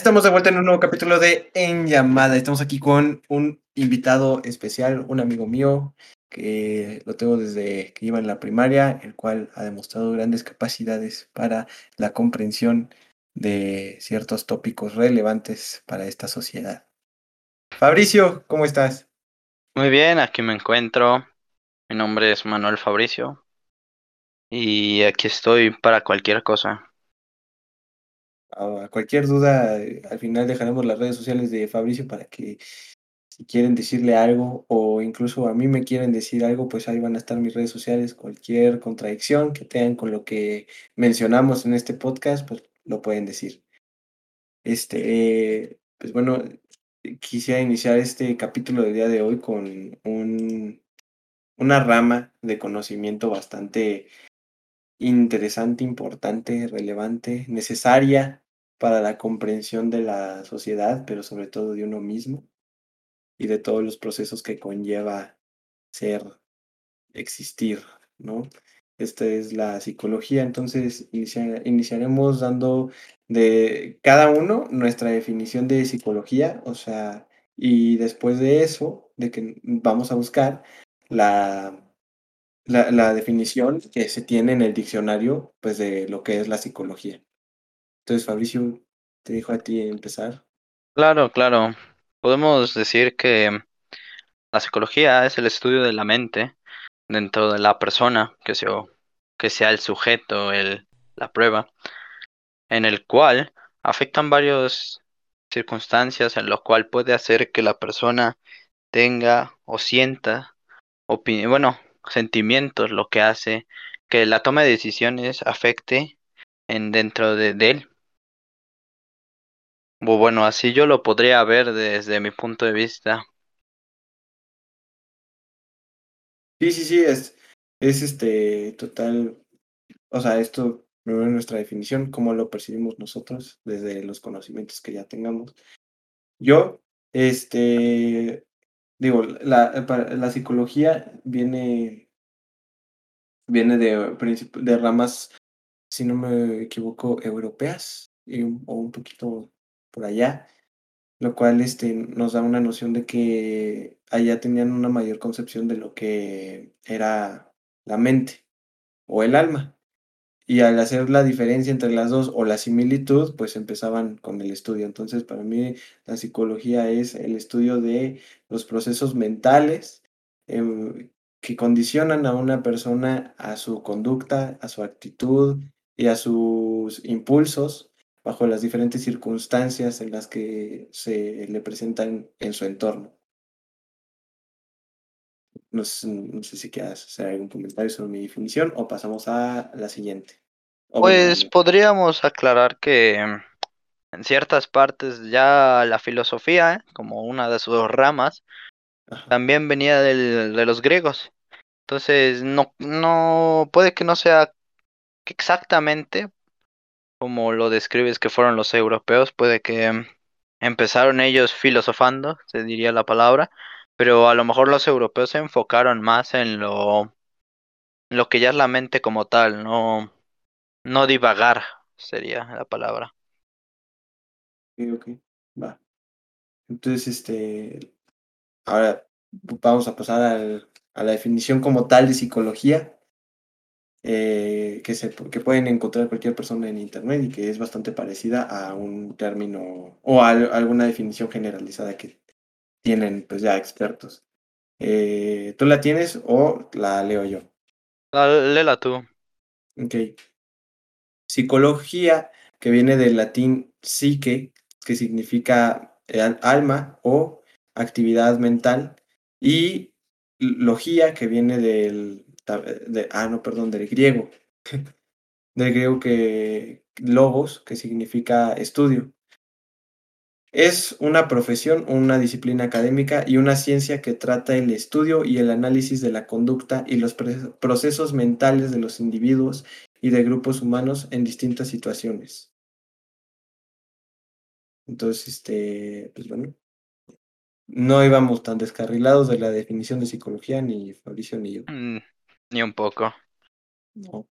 Estamos de vuelta en un nuevo capítulo de En Llamada. Estamos aquí con un invitado especial, un amigo mío que lo tengo desde que iba en la primaria, el cual ha demostrado grandes capacidades para la comprensión de ciertos tópicos relevantes para esta sociedad. Fabricio, ¿cómo estás? Muy bien, aquí me encuentro. Mi nombre es Manuel Fabricio y aquí estoy para cualquier cosa. A cualquier duda, al final dejaremos las redes sociales de Fabricio para que si quieren decirle algo o incluso a mí me quieren decir algo, pues ahí van a estar mis redes sociales. Cualquier contradicción que tengan con lo que mencionamos en este podcast, pues lo pueden decir. Este, pues bueno, quisiera iniciar este capítulo del día de hoy con un, una rama de conocimiento bastante interesante, importante, relevante, necesaria para la comprensión de la sociedad, pero sobre todo de uno mismo y de todos los procesos que conlleva ser, existir, ¿no? Esta es la psicología, entonces iniciaremos dando de cada uno nuestra definición de psicología, o sea, y después de eso, de que vamos a buscar la la, definición que se tiene en el diccionario, pues, de lo que es la psicología. Entonces, Fabricio, te dijo a ti empezar. Claro, claro. Podemos decir que la psicología es el estudio de la mente dentro de la persona, que sea, que sea el sujeto, el, la prueba, en el cual afectan varias circunstancias en lo cual puede hacer que la persona tenga o sienta opinión, bueno, sentimientos lo que hace que la toma de decisiones afecte en dentro de, él. Bueno, así yo lo podría ver desde mi punto de vista. Sí, sí, sí, es, es este total, o sea, esto es nuestra definición, cómo lo percibimos nosotros desde los conocimientos que ya tengamos. Yo, este, digo, la, la psicología viene, viene de, de ramas, si no me equivoco, europeas y o un poquito por allá, lo cual este, nos da una noción de que allá tenían una mayor concepción de lo que era la mente o el alma. Y al hacer la diferencia entre las dos o la similitud, pues empezaban con el estudio. Entonces, para mí la psicología es el estudio de los procesos mentales em, que condicionan a una persona a su conducta, a su actitud y a sus impulsos bajo las diferentes circunstancias en las que se le presentan en su entorno. No sé, si quieras hacer algún comentario sobre mi definición o pasamos a la siguiente. Pues podríamos aclarar que en ciertas partes ya la filosofía, ¿eh? como una de sus ramas, también venía del, de los griegos. Entonces, no, no, puede que no sea exactamente como lo describes que fueron los europeos, puede que empezaron ellos filosofando, se diría la palabra, pero a lo mejor los europeos se enfocaron más en lo, lo que ya es la mente como tal, no, no divagar sería la palabra. Ok, ok, va. Entonces, este, ahora vamos a pasar al, a la definición como tal de psicología. Eh, que, se, que pueden encontrar cualquier persona en internet y que es bastante parecida a un término o a, alguna definición generalizada que tienen pues ya expertos. Eh, ¿Tú la tienes o la leo yo? Léela tú. Ok. Psicología, que viene del latín psique, que significa alma o actividad mental, y logía, que viene del, de, ah, no, perdón, del griego, del griego que logos, que significa estudio. Es una profesión, una disciplina académica y una ciencia que trata el estudio y el análisis de la conducta y los procesos mentales de los individuos y de grupos humanos en distintas situaciones. Entonces, este, pues bueno, no íbamos tan descarrilados de la definición de psicología, ni Fabricio ni yo. Mm, ni un poco. No.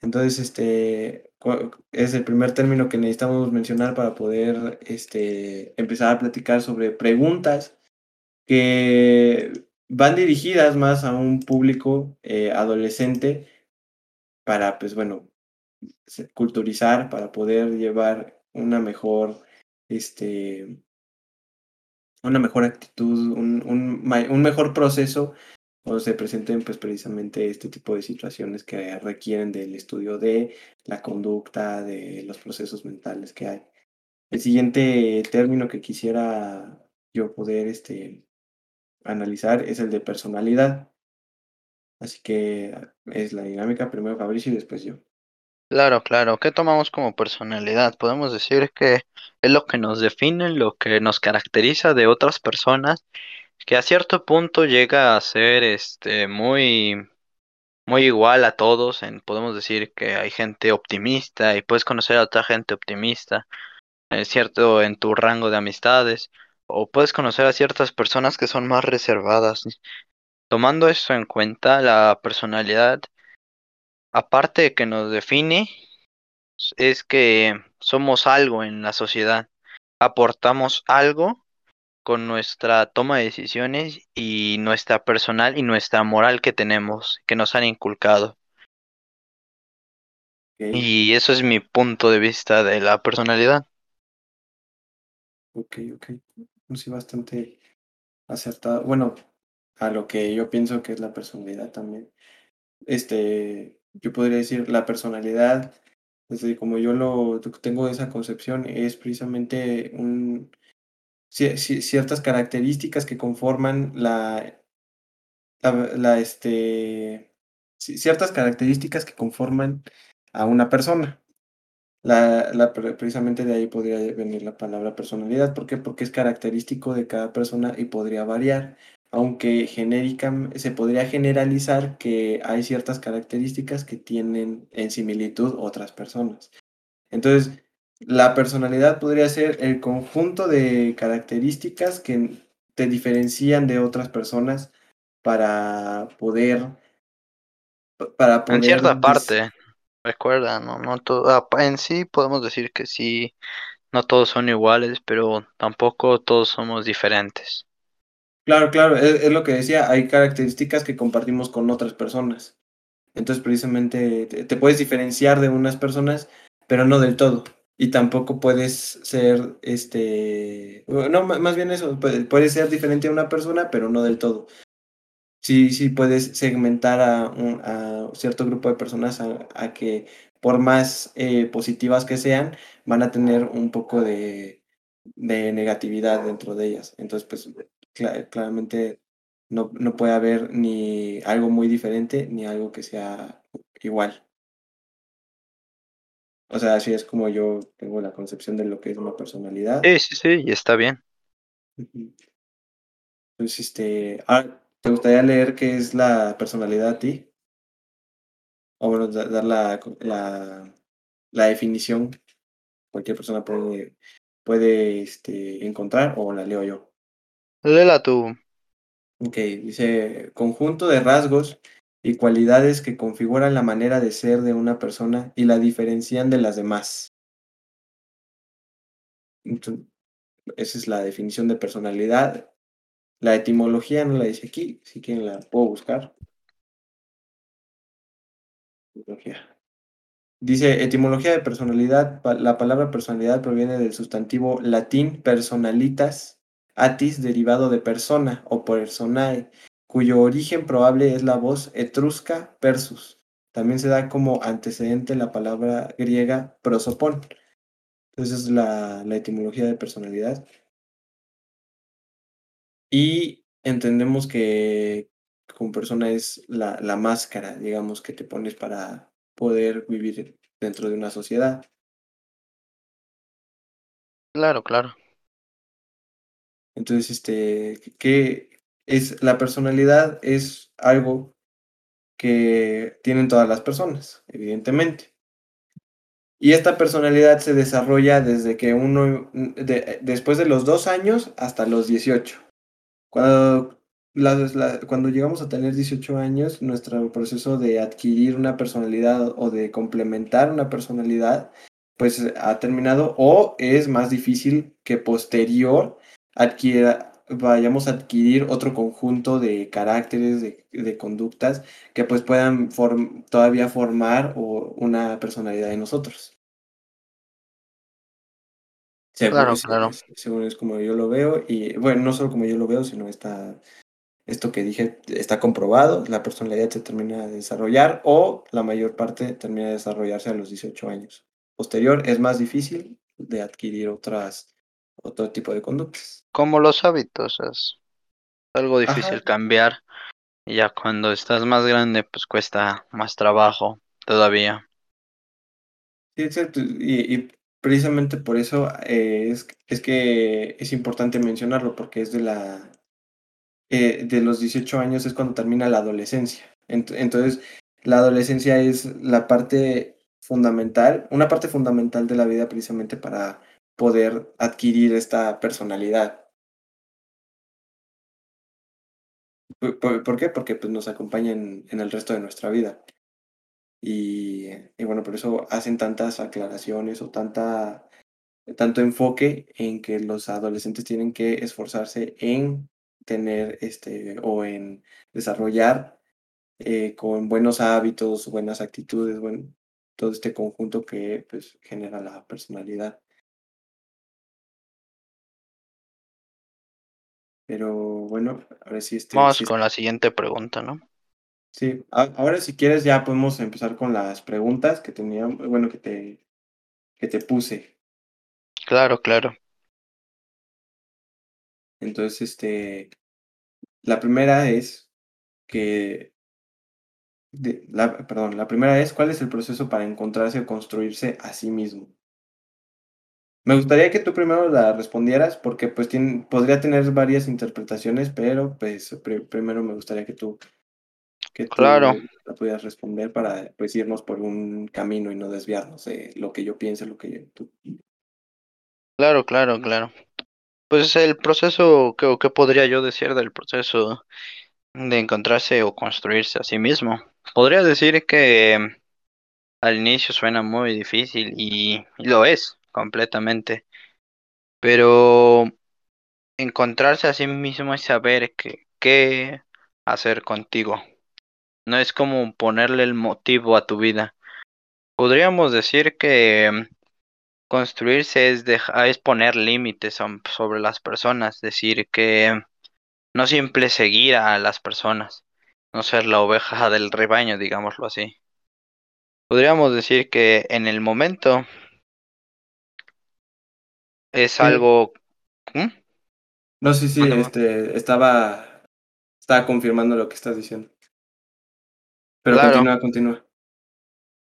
Entonces, este, es el primer término que necesitamos mencionar para poder este, empezar a platicar sobre preguntas que van dirigidas más a un público eh, adolescente para, pues bueno, culturizar, para poder llevar una mejor, este, una mejor actitud, un, un, un mejor proceso o se presenten pues precisamente este tipo de situaciones que requieren del estudio de la conducta, de los procesos mentales que hay. El siguiente término que quisiera yo poder este, analizar es el de personalidad. Así que es la dinámica, primero Fabricio y después yo. Claro, claro. ¿Qué tomamos como personalidad? Podemos decir que es lo que nos define, lo que nos caracteriza de otras personas que a cierto punto llega a ser este muy muy igual a todos en, podemos decir que hay gente optimista y puedes conocer a otra gente optimista es cierto en tu rango de amistades o puedes conocer a ciertas personas que son más reservadas tomando eso en cuenta la personalidad aparte de que nos define es que somos algo en la sociedad aportamos algo con nuestra toma de decisiones y nuestra personal y nuestra moral que tenemos, que nos han inculcado. Y eso es mi punto de vista de la personalidad. Ok, ok. Sí, bastante acertado. Bueno, a lo que yo pienso que es la personalidad también. Este, yo podría decir la personalidad, desde como yo lo tengo esa concepción, es precisamente un, ciertas características que conforman la, la, este, ciertas características que conforman a una persona. La, la, precisamente de ahí podría venir la palabra personalidad. ¿Por qué? Porque es característico de cada persona y podría variar. Aunque genérica, se podría generalizar que hay ciertas características que tienen en similitud otras personas. Entonces, la personalidad podría ser el conjunto de características que te diferencian de otras personas para poder para poder en cierta parte recuerda no no todo ah, en sí podemos decir que sí no todos son iguales pero tampoco todos somos diferentes claro claro es, lo que decía hay características que compartimos con otras personas entonces precisamente te puedes diferenciar de unas personas pero no del todo y tampoco puedes ser, este, no, más bien eso, puedes ser diferente a una persona, pero no del todo. Sí, sí puedes segmentar a, un, a cierto grupo de personas a, que por más eh, positivas que sean, van a tener un poco de, de negatividad dentro de ellas. Entonces, pues claramente no, no puede haber ni algo muy diferente ni algo que sea igual. O sea, así es como yo tengo la concepción de lo que es una personalidad. Sí, sí, sí, y está bien. Entonces, este, ah, ¿te gustaría leer qué es la personalidad a ti? O bueno, dar la, la, la definición. Cualquier persona puede, puede este, encontrar o la leo yo. Léela tú. Ok, dice conjunto de rasgos y cualidades que configuran la manera de ser de una persona y la diferencian de las demás. esa es la definición de personalidad. La etimología no la dice aquí, si quieren la puedo buscar. Dice etimología de personalidad. La palabra personalidad proviene del sustantivo latín personalitas, atis, derivado de persona o personae, cuyo origen probable es la voz etrusca persus. También se da como antecedente la palabra griega prosopón. Entonces es la, etimología de personalidad. Y entendemos que como persona es la máscara, digamos, que te pones para poder vivir dentro de una sociedad. Claro, claro. Entonces, este, ¿qué, es la personalidad es algo que tienen todas las personas, evidentemente. Y esta personalidad se desarrolla desde que uno, después de los dos años hasta los 18. Cuando cuando llegamos a tener 18 años, nuestro proceso de adquirir una personalidad o de complementar una personalidad, pues ha terminado o es más difícil que posterior adquiera, vayamos a adquirir otro conjunto de caracteres, de, conductas que pues puedan todavía formar una personalidad de nosotros. claro, claro. según es como yo lo veo, y bueno, no solo como yo lo veo, sino está esto que dije está comprobado, la personalidad se termina de desarrollar o la mayor parte termina de desarrollarse a los 18 años. Posterior es más difícil de adquirir otras, otro tipo de conductas. Como los hábitos, es algo difícil cambiar. Y ya cuando estás más grande, pues cuesta más trabajo todavía. Sí, exacto. Y, precisamente por eso eh, es, es que es importante mencionarlo, porque es de la eh, de los 18 años es cuando termina la adolescencia. Entonces, la adolescencia es la parte fundamental, una parte fundamental de la vida precisamente para poder adquirir esta personalidad. ¿Por, qué? Porque pues, nos acompaña en, el resto de nuestra vida. Y, y, bueno, por eso hacen tantas aclaraciones o tanta, tanto enfoque en que los adolescentes tienen que esforzarse en tener este o en desarrollar eh, con buenos hábitos, buenas actitudes, bueno, todo este conjunto que pues genera la personalidad. Pero bueno, ahora sí este, Vamos con la siguiente pregunta, ¿no? Sí, ahora si quieres ya podemos empezar con las preguntas que tenía, bueno, que te, que te puse. Claro, claro. Entonces, este, la primera es que, la, perdón, la primera es, ¿cuál es el proceso para encontrarse o construirse a sí mismo? Me gustaría que tú primero la respondieras porque pues podría tener varias interpretaciones, pero pues primero me gustaría que tú, que claro. la pudieras responder para pues irnos por un camino y no desviarnos de lo que yo pienso, lo que tú. Claro, claro, claro. Pues el proceso, ¿qué, ¿qué podría yo decir del proceso de encontrarse o construirse a sí mismo? Podría decir que al inicio suena muy difícil y, lo es completamente, pero encontrarse a sí mismo es saber qué hacer contigo. No es como ponerle el motivo a tu vida. Podríamos decir que Construirse es, es poner límites sobre las personas, decir que no siempre seguir a las personas, no ser la oveja del rebaño, digámoslo así. Podríamos decir que en el momento es algo... ¿Mm? No, sí, sí, este, estaba, estaba confirmando lo que estás diciendo. Pero continúa, continúa.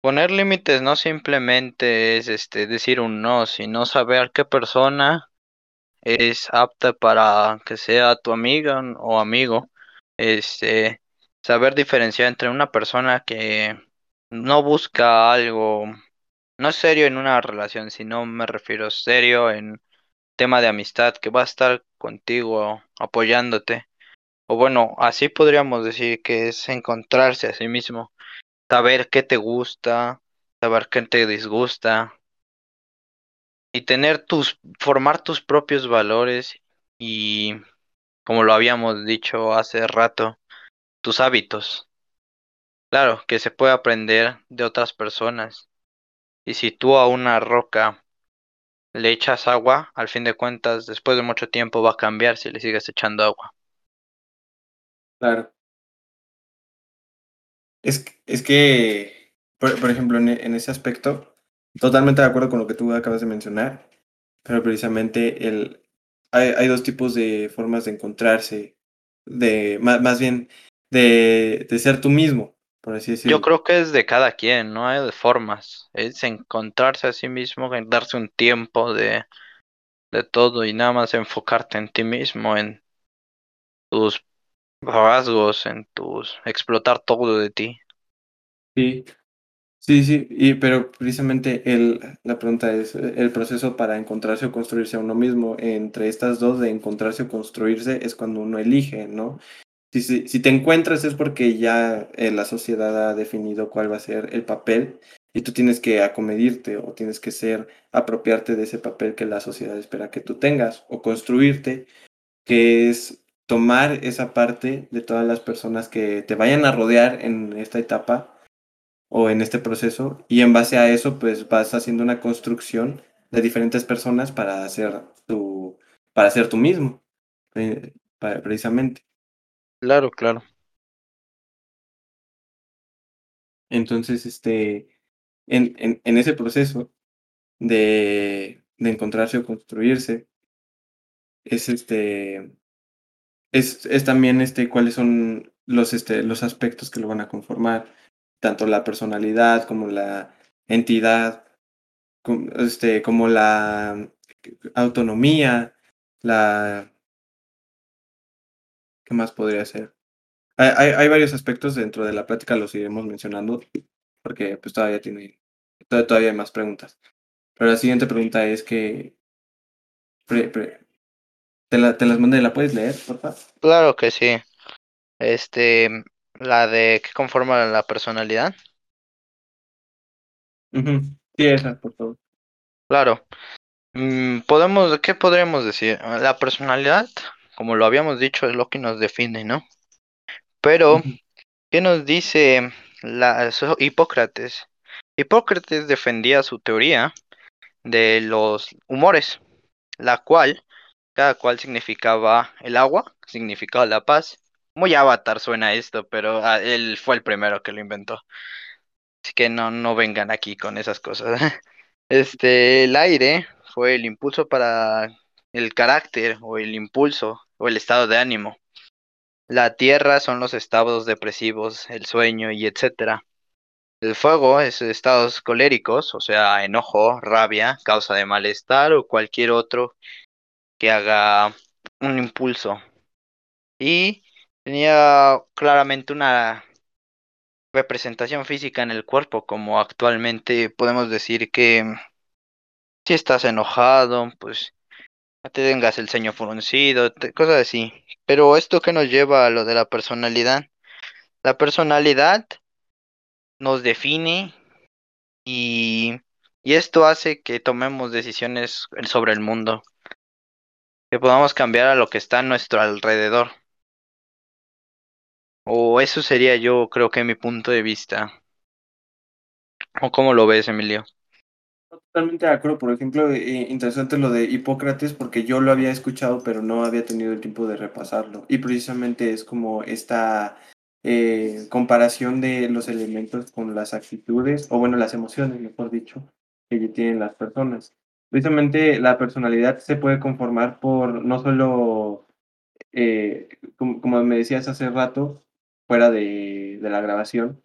Poner límites no simplemente es este decir un no, sino saber qué persona es apta para que sea tu amiga o amigo. Este, saber diferenciar entre una persona que no busca algo, no serio en una relación, sino me refiero serio en tema de amistad, que va a estar contigo apoyándote. O bueno, así podríamos decir que es encontrarse a sí mismo saber qué te gusta, saber qué te disgusta y tener tus, formar tus propios valores y, como lo habíamos dicho hace rato, tus hábitos. Claro, que se puede aprender de otras personas. Y si tú a una roca le echas agua, al fin de cuentas, después de mucho tiempo va a cambiar si le sigues echando agua. Claro. Es, es que, por, ejemplo, en, ese aspecto, totalmente de acuerdo con lo que tú acabas de mencionar, pero precisamente el, hay, hay dos tipos de formas de encontrarse, de más, más bien de, de, ser tú mismo, por así decirlo. Yo creo que es de cada quien, no hay de formas, es encontrarse a sí mismo, darse un tiempo de, de todo y nada más enfocarte en ti mismo, en tus rasgos, en tus explotar todo de ti. Sí, sí, sí, y, pero precisamente el, la pregunta es el proceso para encontrarse o construirse a uno mismo. Entre estas dos de encontrarse o construirse es cuando uno elige, ¿no? Si, si, te encuentras es porque ya eh, la sociedad ha definido cuál va a ser el papel y tú tienes que acomedirte o tienes que ser, apropiarte de ese papel que la sociedad espera que tú tengas o construirte, que es tomar esa parte de todas las personas que te vayan a rodear en esta etapa o en este proceso y en base a eso pues vas haciendo una construcción de diferentes personas para hacer tu para ser tú mismo eh, precisamente claro claro. Entonces este en, en, en ese proceso de, de encontrarse o construirse es este es, es también este, cuáles son los, este, los aspectos que lo van a conformar, tanto la personalidad como la entidad, como, este, como la autonomía, la... ¿Qué más podría ser? Hay, hay, hay, varios aspectos dentro de la plática, los iremos mencionando, porque pues todavía tiene, todavía hay más preguntas. Pero la siguiente pregunta es que pre, pre, te, la, te las mandé, ¿la puedes leer, por favor? Claro que sí. Este, la de qué conforma la personalidad. Uh -huh. Sí, esa, por favor. Claro. Mm, podemos, ¿qué podríamos decir? La personalidad, como lo habíamos dicho, es lo que nos define, ¿no? Pero. ¿qué nos dice la, Hipócrates? Hipócrates defendía su teoría de los humores, la cual cada cual significaba el agua, significaba la paz. Muy avatar suena esto, pero ah, él fue el primero que lo inventó. Así que no, no vengan aquí con esas cosas. Este, el aire fue el impulso para el carácter o el impulso o el estado de ánimo. La tierra son los estados depresivos, el sueño y etcétera. El fuego es estados coléricos, o sea, enojo, rabia, causa de malestar o cualquier otro que haga un impulso. Y tenía claramente una representación física en el cuerpo, como actualmente podemos decir que si estás enojado, pues te tengas el ceño fruncido, cosas así. Pero esto que nos lleva a lo de la personalidad. La personalidad nos define y, y esto hace que tomemos decisiones sobre el mundo que podamos cambiar a lo que está a nuestro alrededor. O eso sería yo creo que mi punto de vista. ¿O cómo lo ves, Emilio? Totalmente de acuerdo. Por ejemplo, eh, interesante lo de Hipócrates porque yo lo había escuchado pero no había tenido el tiempo de repasarlo. Y precisamente es como esta eh, comparación de los elementos con las actitudes, o bueno, las emociones, mejor dicho, que tienen las personas precisamente la personalidad se puede conformar por no solo, eh, como, me decías hace rato, fuera de, de la grabación,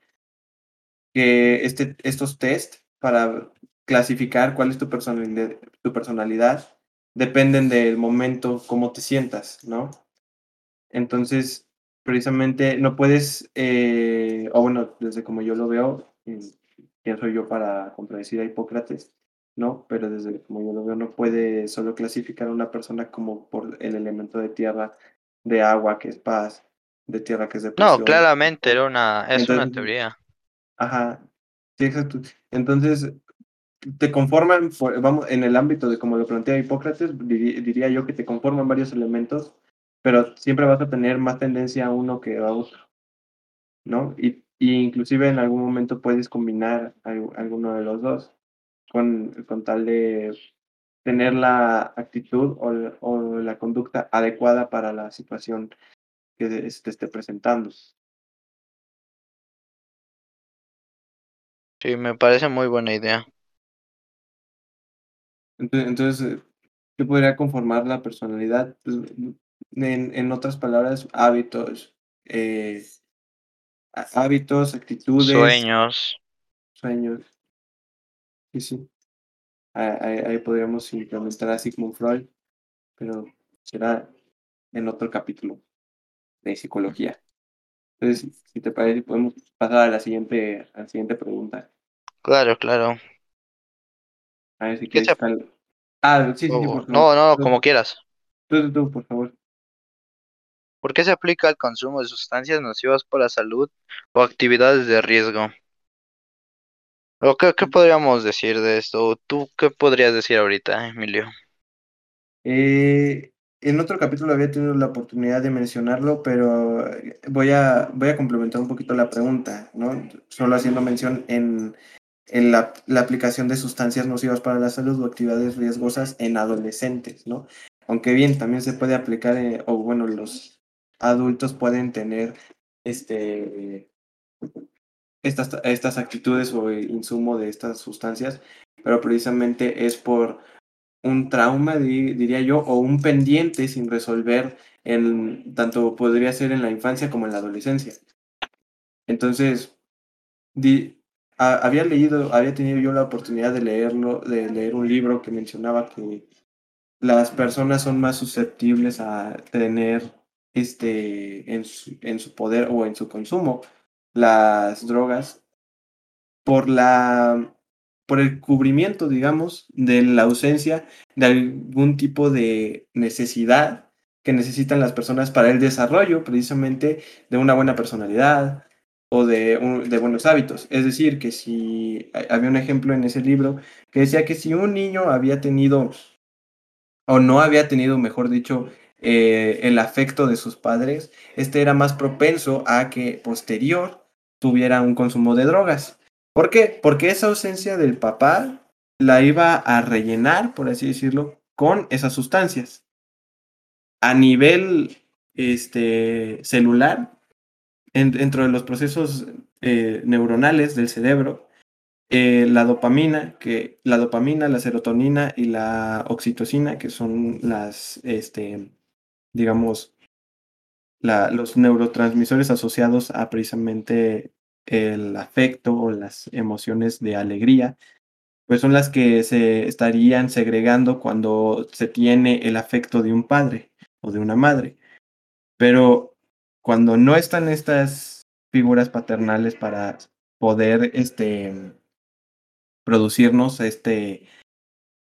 que este, estos test para clasificar cuál es tu personalidad, tu personalidad dependen del momento, cómo te sientas, ¿no? Entonces, precisamente no puedes, eh, o bueno, desde como yo lo veo, quién soy yo para contradecir a Hipócrates, ¿no? Pero desde como yo lo veo, no puede solo clasificar a una persona como por el elemento de tierra, de agua, que es paz, de tierra, que es depresión. No, claramente era una, es Entonces, una teoría. Ajá, sí, exacto. Entonces, te conforman, vamos, en el ámbito de como lo plantea Hipócrates, diría, diría yo que te conforman varios elementos, pero siempre vas a tener más tendencia a uno que a otro, ¿no? Y, y inclusive en algún momento puedes combinar alguno de los dos con, con tal de tener la actitud o, o, la conducta adecuada para la situación que te esté presentando. Sí, me parece muy buena idea. Entonces, ¿qué podría conformar la personalidad? Pues, en, en, otras palabras, hábitos, eh, hábitos, actitudes, sueños. Sueños. Sí, sí. Ahí, ahí podríamos implementar a Sigmund Freud, pero será en otro capítulo de psicología. Entonces, si te parece, podemos pasar a la siguiente, a la siguiente pregunta. Claro, claro. A ver si quieres. Ah, sí, sí, sí, por favor. No, no, como quieras. Tú, tú, tú, por favor. ¿Por qué se aplica el consumo de sustancias nocivas para la salud o actividades de riesgo? ¿O qué, qué podríamos decir de esto? ¿Tú qué podrías decir ahorita, Emilio? Eh, en otro capítulo había tenido la oportunidad de mencionarlo, pero voy a, voy a complementar un poquito la pregunta, ¿no? Solo haciendo mención en, en la, aplicación de sustancias nocivas para la salud o actividades riesgosas en adolescentes, ¿no? Aunque bien, también se puede aplicar, eh, o bueno, los adultos pueden tener este, estas, estas actitudes o insumo de estas sustancias, pero precisamente es por un trauma, diría yo, o un pendiente sin resolver, en, tanto podría ser en la infancia como en la adolescencia. Entonces, di, había leído, había tenido yo la oportunidad de leerlo, de leer un libro que mencionaba que las personas son más susceptibles a tener este en su, en su poder o en su consumo las drogas por la por el cubrimiento, digamos, de la ausencia de algún tipo de necesidad que necesitan las personas para el desarrollo precisamente de una buena personalidad o de, buenos hábitos. Es decir, que si había un ejemplo en ese libro que decía que si un niño había tenido o no había tenido, mejor dicho, eh, el afecto de sus padres, este era más propenso a que posterior tuviera un consumo de drogas. ¿Por qué? Porque esa ausencia del papá la iba a rellenar, por así decirlo, con esas sustancias. A nivel este, celular, dentro de los procesos eh, neuronales del cerebro, eh, la dopamina, que la dopamina, la serotonina y la oxitocina, que son las, este, digamos, la, los neurotransmisores asociados a precisamente el afecto o las emociones de alegría, pues son las que se estarían segregando cuando se tiene el afecto de un padre o de una madre. Pero cuando no están estas figuras paternales para poder este, producirnos este,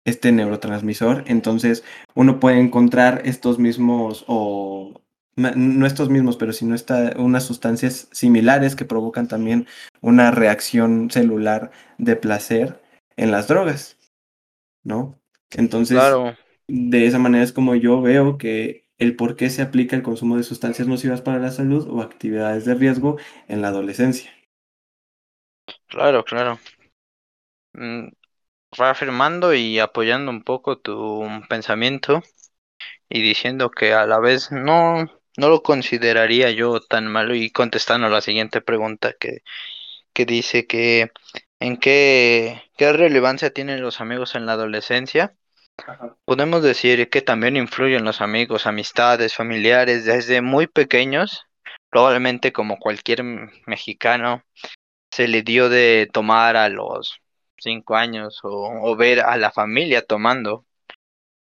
este neurotransmisor, entonces uno puede encontrar estos mismos o no estos mismos, pero sino esta, unas sustancias similares que provocan también una reacción celular de placer en las drogas, ¿no? Entonces, de esa manera es como yo veo que el por qué se aplica el consumo de sustancias nocivas para la salud o actividades de riesgo en la adolescencia. Claro, claro. Mm, reafirmando y apoyando un poco tu pensamiento y diciendo que a la vez no no lo consideraría yo tan malo y contestando la siguiente pregunta que, que dice que en qué, qué relevancia tienen los amigos en la adolescencia. Podemos decir que también influyen los amigos, amistades, familiares desde muy pequeños. Probablemente como cualquier mexicano se le dio de tomar a los cinco años o, o ver a la familia tomando.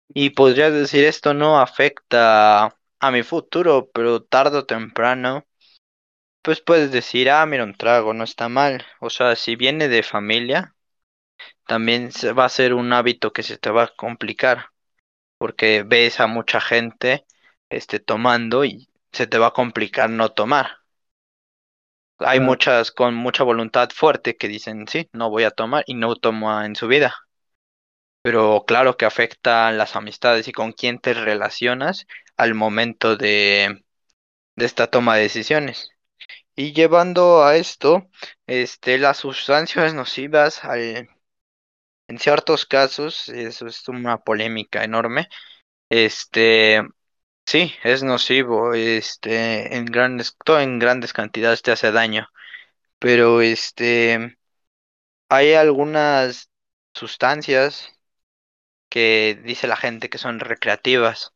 Y podrías decir esto no afecta a mi futuro, pero tarde o temprano, pues puedes decir, ah, mira, un trago no está mal. O sea, si viene de familia, también se va a ser un hábito que se te va a complicar, porque ves a mucha gente este, tomando y se te va a complicar no tomar. Hay muchas con mucha voluntad fuerte que dicen, sí, no voy a tomar y no toma en su vida. Pero claro que afecta las amistades y con quién te relacionas al momento de, de esta toma de decisiones. Y llevando a esto, este, las sustancias nocivas, al, en ciertos casos, eso es una polémica enorme, este, sí, es nocivo, este, en grandes, todo en grandes cantidades te hace daño, pero este, hay algunas sustancias que dice la gente que son recreativas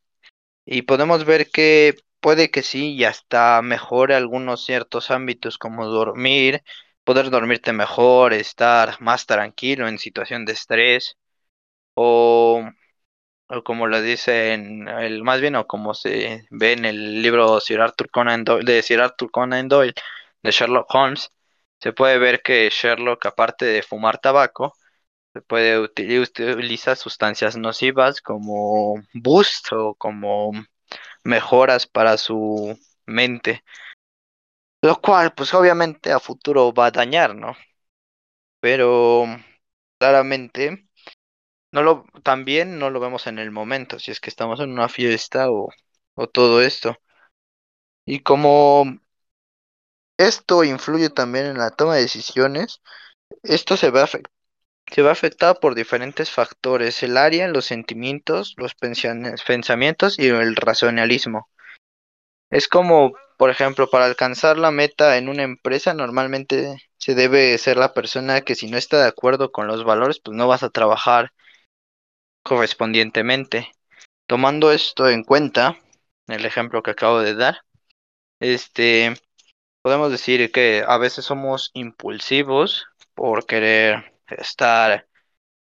y podemos ver que puede que sí y hasta mejore algunos ciertos ámbitos como dormir, poder dormirte mejor, estar más tranquilo en situación de estrés o, o como lo dice en el más bien o como se ve en el libro Sir Arthur Conan Doyle, de Sir Arthur Conan Doyle de Sherlock Holmes, se puede ver que Sherlock aparte de fumar tabaco se puede utilizar sustancias nocivas como boost o como mejoras para su mente. Lo cual, pues obviamente a futuro va a dañar, ¿no? Pero claramente no lo, también no lo vemos en el momento, si es que estamos en una fiesta o, o todo esto. Y como esto influye también en la toma de decisiones, esto se va se va afectado por diferentes factores, el área, los sentimientos, los pensamientos y el racionalismo. Es como, por ejemplo, para alcanzar la meta en una empresa, normalmente se debe ser la persona que si no está de acuerdo con los valores, pues no vas a trabajar correspondientemente. Tomando esto en cuenta, el ejemplo que acabo de dar, este, podemos decir que a veces somos impulsivos por querer estar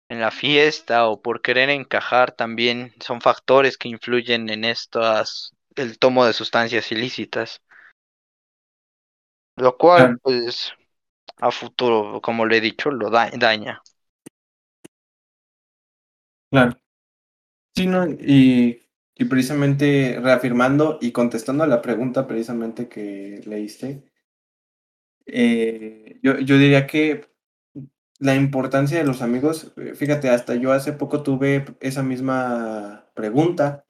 en la fiesta o por querer encajar también son factores que influyen en estas el tomo de sustancias ilícitas lo cual pues a futuro como le he dicho lo daña. Claro. Sí no y, y precisamente reafirmando y contestando a la pregunta precisamente que leíste eh, yo, yo diría que la importancia de los amigos, eh, fíjate, hasta yo hace poco tuve esa misma pregunta,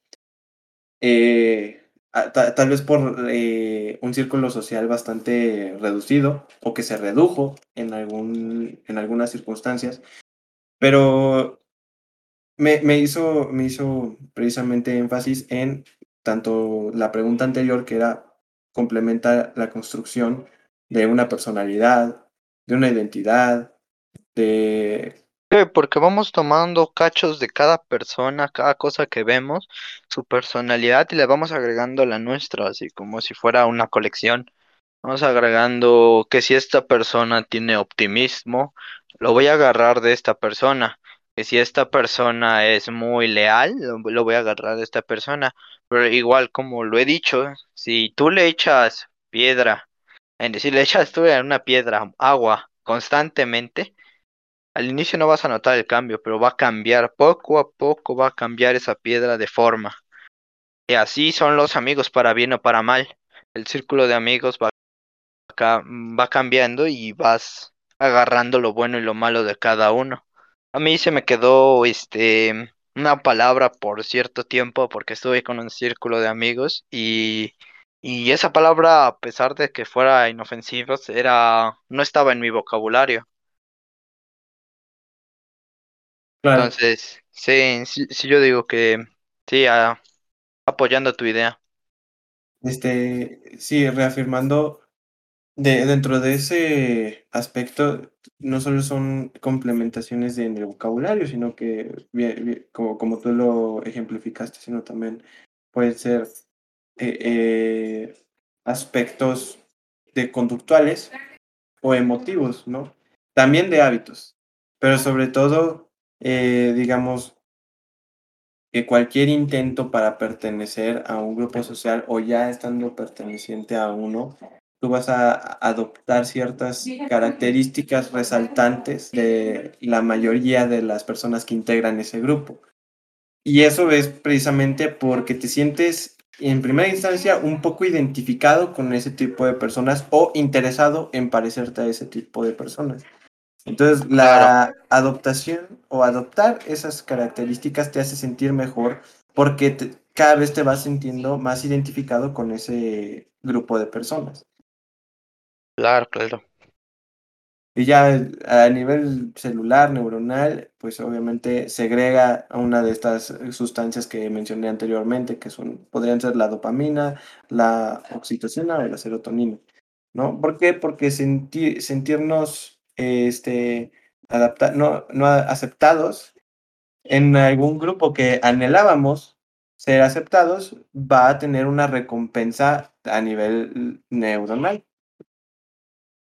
eh, tal vez por eh, un círculo social bastante reducido o que se redujo en, algún, en algunas circunstancias, pero me, me, hizo, me hizo precisamente énfasis en tanto la pregunta anterior que era complementar la construcción de una personalidad, de una identidad, de... Porque vamos tomando cachos de cada persona, cada cosa que vemos, su personalidad y le vamos agregando la nuestra, así como si fuera una colección. Vamos agregando que si esta persona tiene optimismo, lo voy a agarrar de esta persona. Que si esta persona es muy leal, lo, voy a agarrar de esta persona. Pero igual como lo he dicho, si tú le echas piedra, en decir, le echas tú una piedra agua constantemente, al inicio no vas a notar el cambio, pero va a cambiar, poco a poco va a cambiar esa piedra de forma. Y así son los amigos para bien o para mal. El círculo de amigos va, va cambiando y vas agarrando lo bueno y lo malo de cada uno. A mí se me quedó este una palabra por cierto tiempo porque estuve con un círculo de amigos y, y esa palabra a pesar de que fuera inofensiva era no estaba en mi vocabulario entonces, sí, sí, yo digo que sí, apoyando tu idea. Este, sí, reafirmando de, dentro de ese aspecto, no solo son complementaciones de, en el vocabulario, sino que, como, como tú lo ejemplificaste, sino también pueden ser eh, eh, aspectos de conductuales o emotivos, ¿no? También de hábitos, pero sobre todo eh, digamos, que cualquier intento para pertenecer a un grupo social o ya estando perteneciente a uno, tú vas a adoptar ciertas características resaltantes de la mayoría de las personas que integran ese grupo. Y eso es precisamente porque te sientes en primera instancia un poco identificado con ese tipo de personas o interesado en parecerte a ese tipo de personas. Entonces, la adoptación o adoptar esas características te hace sentir mejor porque cada vez te vas sintiendo más identificado con ese grupo de personas. Claro, claro. Y ya a nivel celular, neuronal, pues obviamente segrega una de estas sustancias que mencioné anteriormente, que son, podrían ser la dopamina, la oxitocina o la serotonina. ¿No? ¿Por qué? Porque sentirnos este, no, no aceptados en algún grupo que anhelábamos ser aceptados, va a tener una recompensa a nivel neuronal.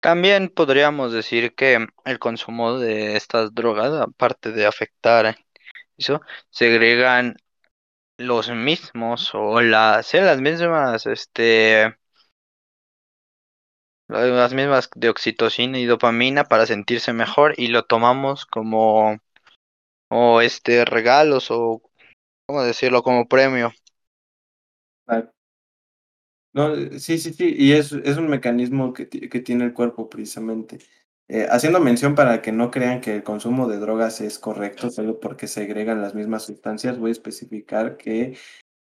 También podríamos decir que el consumo de estas drogas, aparte de afectar eso, segregan los mismos o las, las mismas este, las mismas de oxitocina y dopamina para sentirse mejor y lo tomamos como o este regalos o cómo decirlo como premio. No, sí, sí, sí, y es, es un mecanismo que, que tiene el cuerpo precisamente. Eh, haciendo mención para que no crean que el consumo de drogas es correcto solo porque se agregan las mismas sustancias, voy a especificar que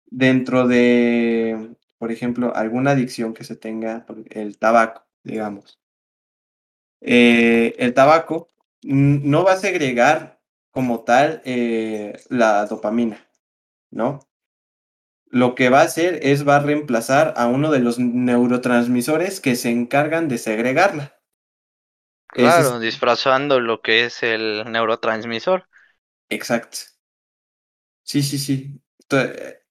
dentro de, por ejemplo, alguna adicción que se tenga, el tabaco, digamos. Eh, el tabaco no va a segregar como tal eh, la dopamina, ¿no? Lo que va a hacer es va a reemplazar a uno de los neurotransmisores que se encargan de segregarla. Claro, disfrazando lo que es el neurotransmisor. Exacto. Sí, sí, sí.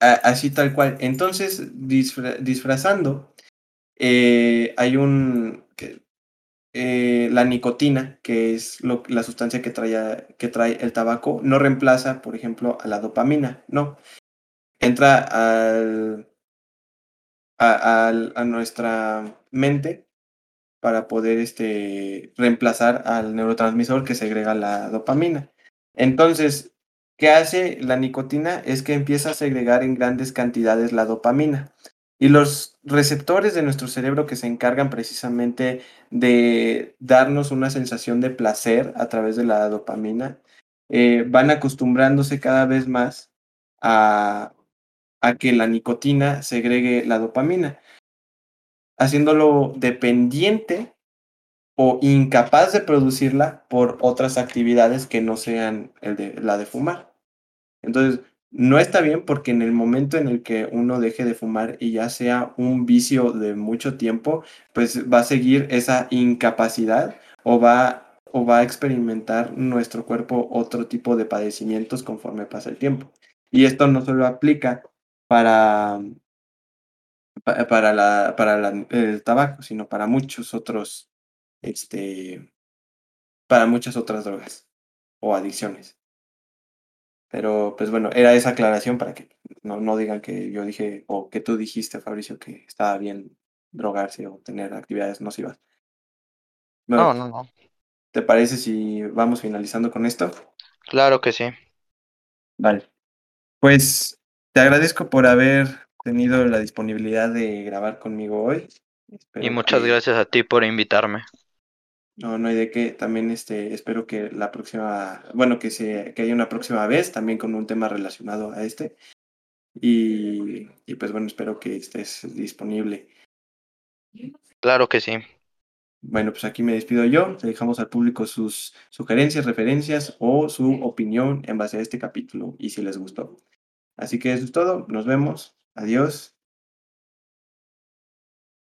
Así tal cual. Entonces, disfrazando, eh, hay un... Eh, la nicotina, que es la sustancia que trae, que trae el tabaco, no reemplaza, por ejemplo, a la dopamina, no. Entra al, a, a nuestra mente para poder este, reemplazar al neurotransmisor que segrega la dopamina. Entonces, ¿qué hace la nicotina? Es que empieza a segregar en grandes cantidades la dopamina. Y los receptores de nuestro cerebro que se encargan precisamente de darnos una sensación de placer a través de la dopamina, eh, van acostumbrándose cada vez más a, a que la nicotina segregue la dopamina haciéndolo dependiente o incapaz de producirla por otras actividades que no sean la de fumar. Entonces, no está bien porque en el momento en el que uno deje de fumar y ya sea un vicio de mucho tiempo, pues va a seguir esa incapacidad o va, o va a experimentar nuestro cuerpo otro tipo de padecimientos conforme pasa el tiempo. Y esto no solo aplica para para, la, para el tabaco, sino para muchos otros, este, para muchas otras drogas o adicciones. Pero, pues bueno, era esa aclaración para que no, no digan que yo dije, o que tú dijiste, Fabricio, que estaba bien drogarse o tener actividades nocivas. no, no, no. ¿Te parece si vamos finalizando con esto? Claro que sí. Vale. Pues te agradezco por haber tenido la disponibilidad de grabar conmigo hoy. y muchas gracias a ti por invitarme. No, no hay de qué. También este, espero que la próxima, bueno, que, se, que haya una próxima vez también con un tema relacionado a este. Y, y pues bueno, espero que estés disponible. Claro que sí. Bueno, pues aquí me despido yo. dejamos al público sus sugerencias, referencias o su opinión en base a este capítulo y si les gustó. Así que eso es todo. Nos vemos. Adiós.